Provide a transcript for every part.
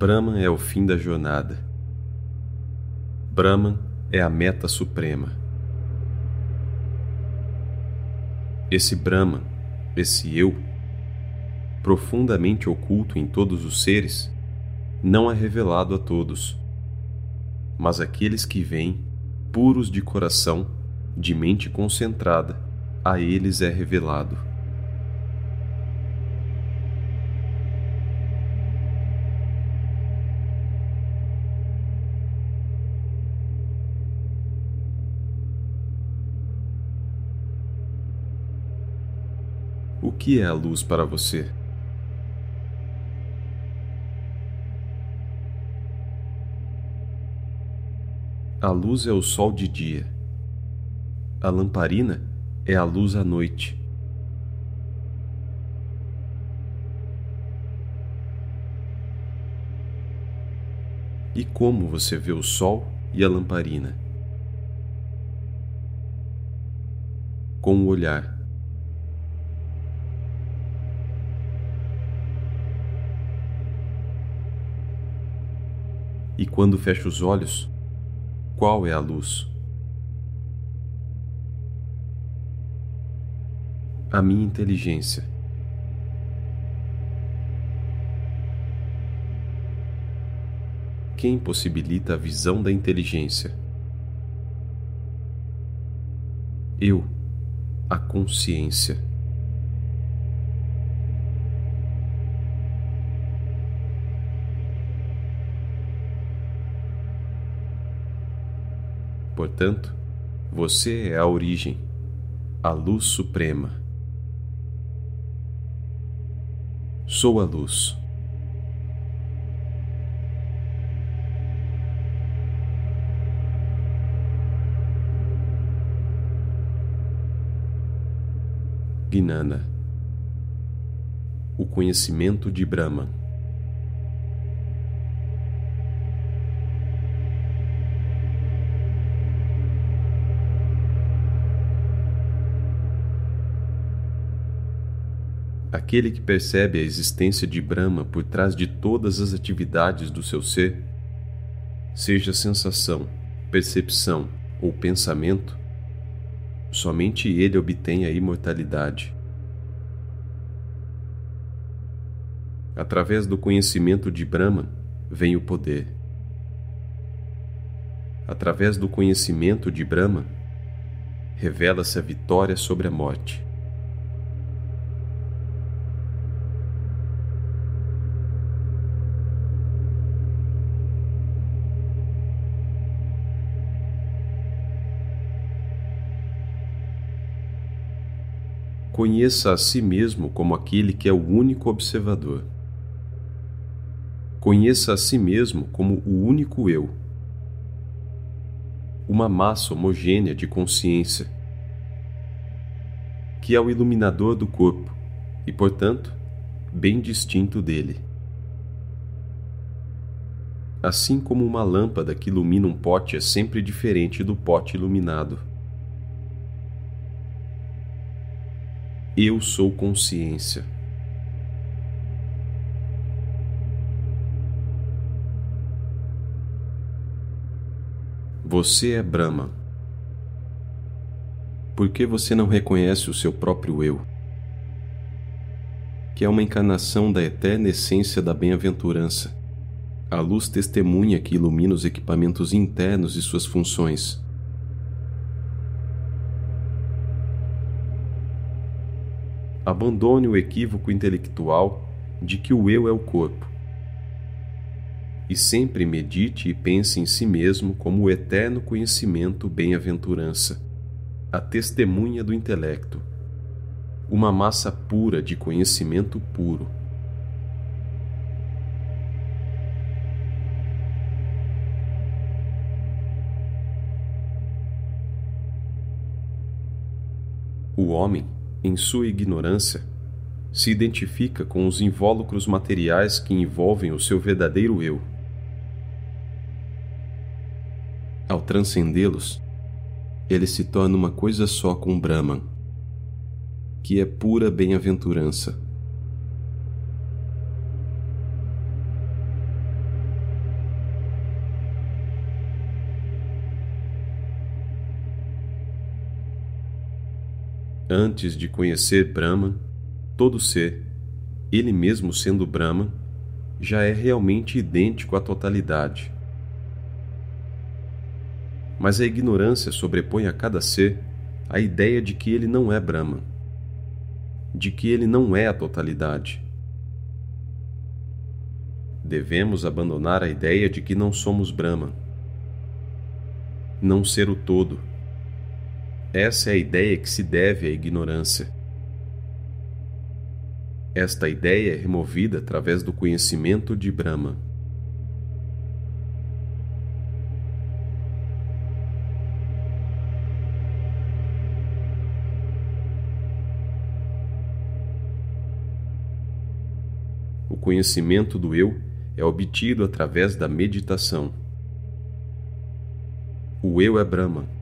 Brahman é o fim da jornada. Brahman é a meta suprema. Esse Brahman, esse eu, profundamente oculto em todos os seres, não é revelado a todos, mas aqueles que vêm, puros de coração, de mente concentrada, a eles é revelado. Que é a luz para você? A luz é o sol de dia. A lamparina é a luz à noite. E como você vê o sol e a lamparina? Com o olhar. E quando fecha os olhos, qual é a luz? A minha inteligência. Quem possibilita a visão da inteligência? Eu, a consciência. Portanto, você é a origem, a luz suprema. Sou a luz. Gnana O conhecimento de Brahman. Aquele que percebe a existência de Brahma por trás de todas as atividades do seu ser, seja sensação, percepção ou pensamento, somente ele obtém a imortalidade. Através do conhecimento de Brahma vem o poder. Através do conhecimento de Brahma, revela-se a vitória sobre a morte. Conheça a si mesmo como aquele que é o único observador. Conheça a si mesmo como o único eu. Uma massa homogênea de consciência, que é o iluminador do corpo e, portanto, bem distinto dele. Assim como uma lâmpada que ilumina um pote é sempre diferente do pote iluminado. Eu sou consciência. Você é Brahma. Por que você não reconhece o seu próprio eu? Que é uma encarnação da eterna essência da bem-aventurança. A luz testemunha que ilumina os equipamentos internos e suas funções abandone o equívoco intelectual de que o eu é o corpo. E sempre medite e pense em si mesmo como o eterno conhecimento bem-aventurança, a testemunha do intelecto, uma massa pura de conhecimento puro. O homem em sua ignorância, se identifica com os invólucros materiais que envolvem o seu verdadeiro eu. Ao transcendê-los, ele se torna uma coisa só com Brahman, que é pura bem-aventurança. Antes de conhecer Brahman, todo ser, ele mesmo sendo Brahman, já é realmente idêntico à totalidade. Mas a ignorância sobrepõe a cada ser a ideia de que ele não é Brahman, de que ele não é a totalidade. Devemos abandonar a ideia de que não somos Brahman, não ser o todo. Essa é a ideia que se deve à ignorância. Esta ideia é removida através do conhecimento de Brahma. O conhecimento do eu é obtido através da meditação. O eu é Brahma.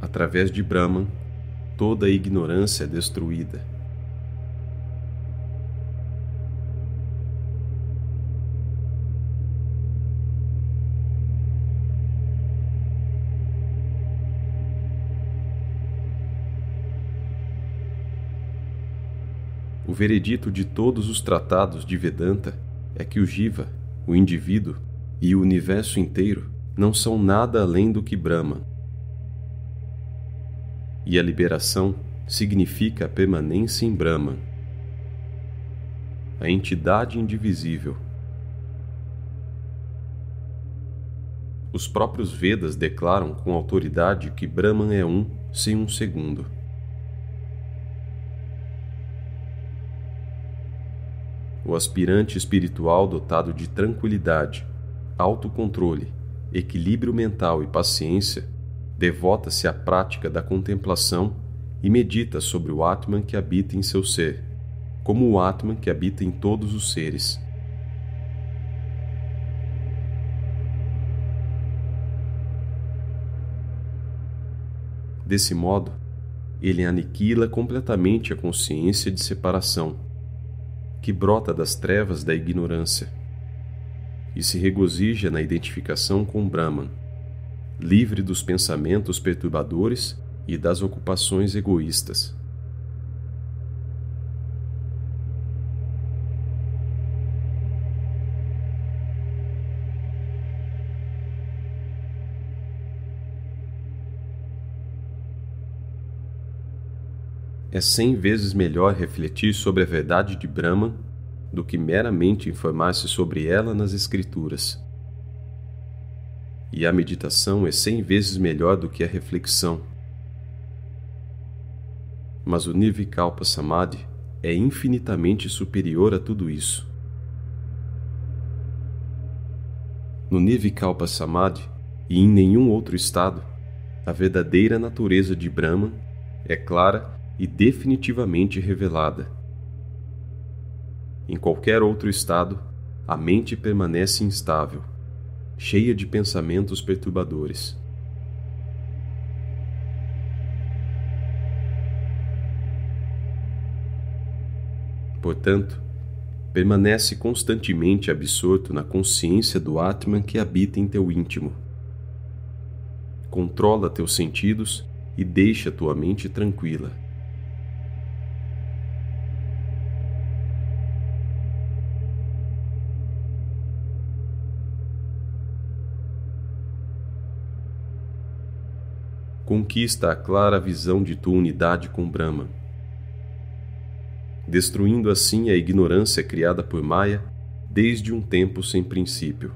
Através de Brahman, toda a ignorância é destruída. O veredito de todos os tratados de Vedanta é que o Jiva, o indivíduo e o universo inteiro não são nada além do que Brahma. E a liberação significa a permanência em Brahma, a entidade indivisível. Os próprios Vedas declaram com autoridade que Brahman é um sem um segundo. o aspirante espiritual dotado de tranquilidade, autocontrole, equilíbrio mental e paciência, devota-se à prática da contemplação e medita sobre o Atman que habita em seu ser, como o Atman que habita em todos os seres. Desse modo, ele aniquila completamente a consciência de separação que brota das trevas da ignorância e se regozija na identificação com Brahman, livre dos pensamentos perturbadores e das ocupações egoístas. É cem vezes melhor refletir sobre a verdade de Brahman do que meramente informar-se sobre ela nas Escrituras. E a meditação é cem vezes melhor do que a reflexão. Mas o Nirvikalpa Samadhi é infinitamente superior a tudo isso. No Nirvikalpa Samadhi e em nenhum outro estado, a verdadeira natureza de Brahman é clara e definitivamente revelada. Em qualquer outro estado, a mente permanece instável, cheia de pensamentos perturbadores. Portanto, permanece constantemente absorto na consciência do Atman que habita em teu íntimo. Controla teus sentidos e deixa tua mente tranquila. Conquista a clara visão de tua unidade com Brahma, destruindo assim a ignorância criada por Maya desde um tempo sem princípio.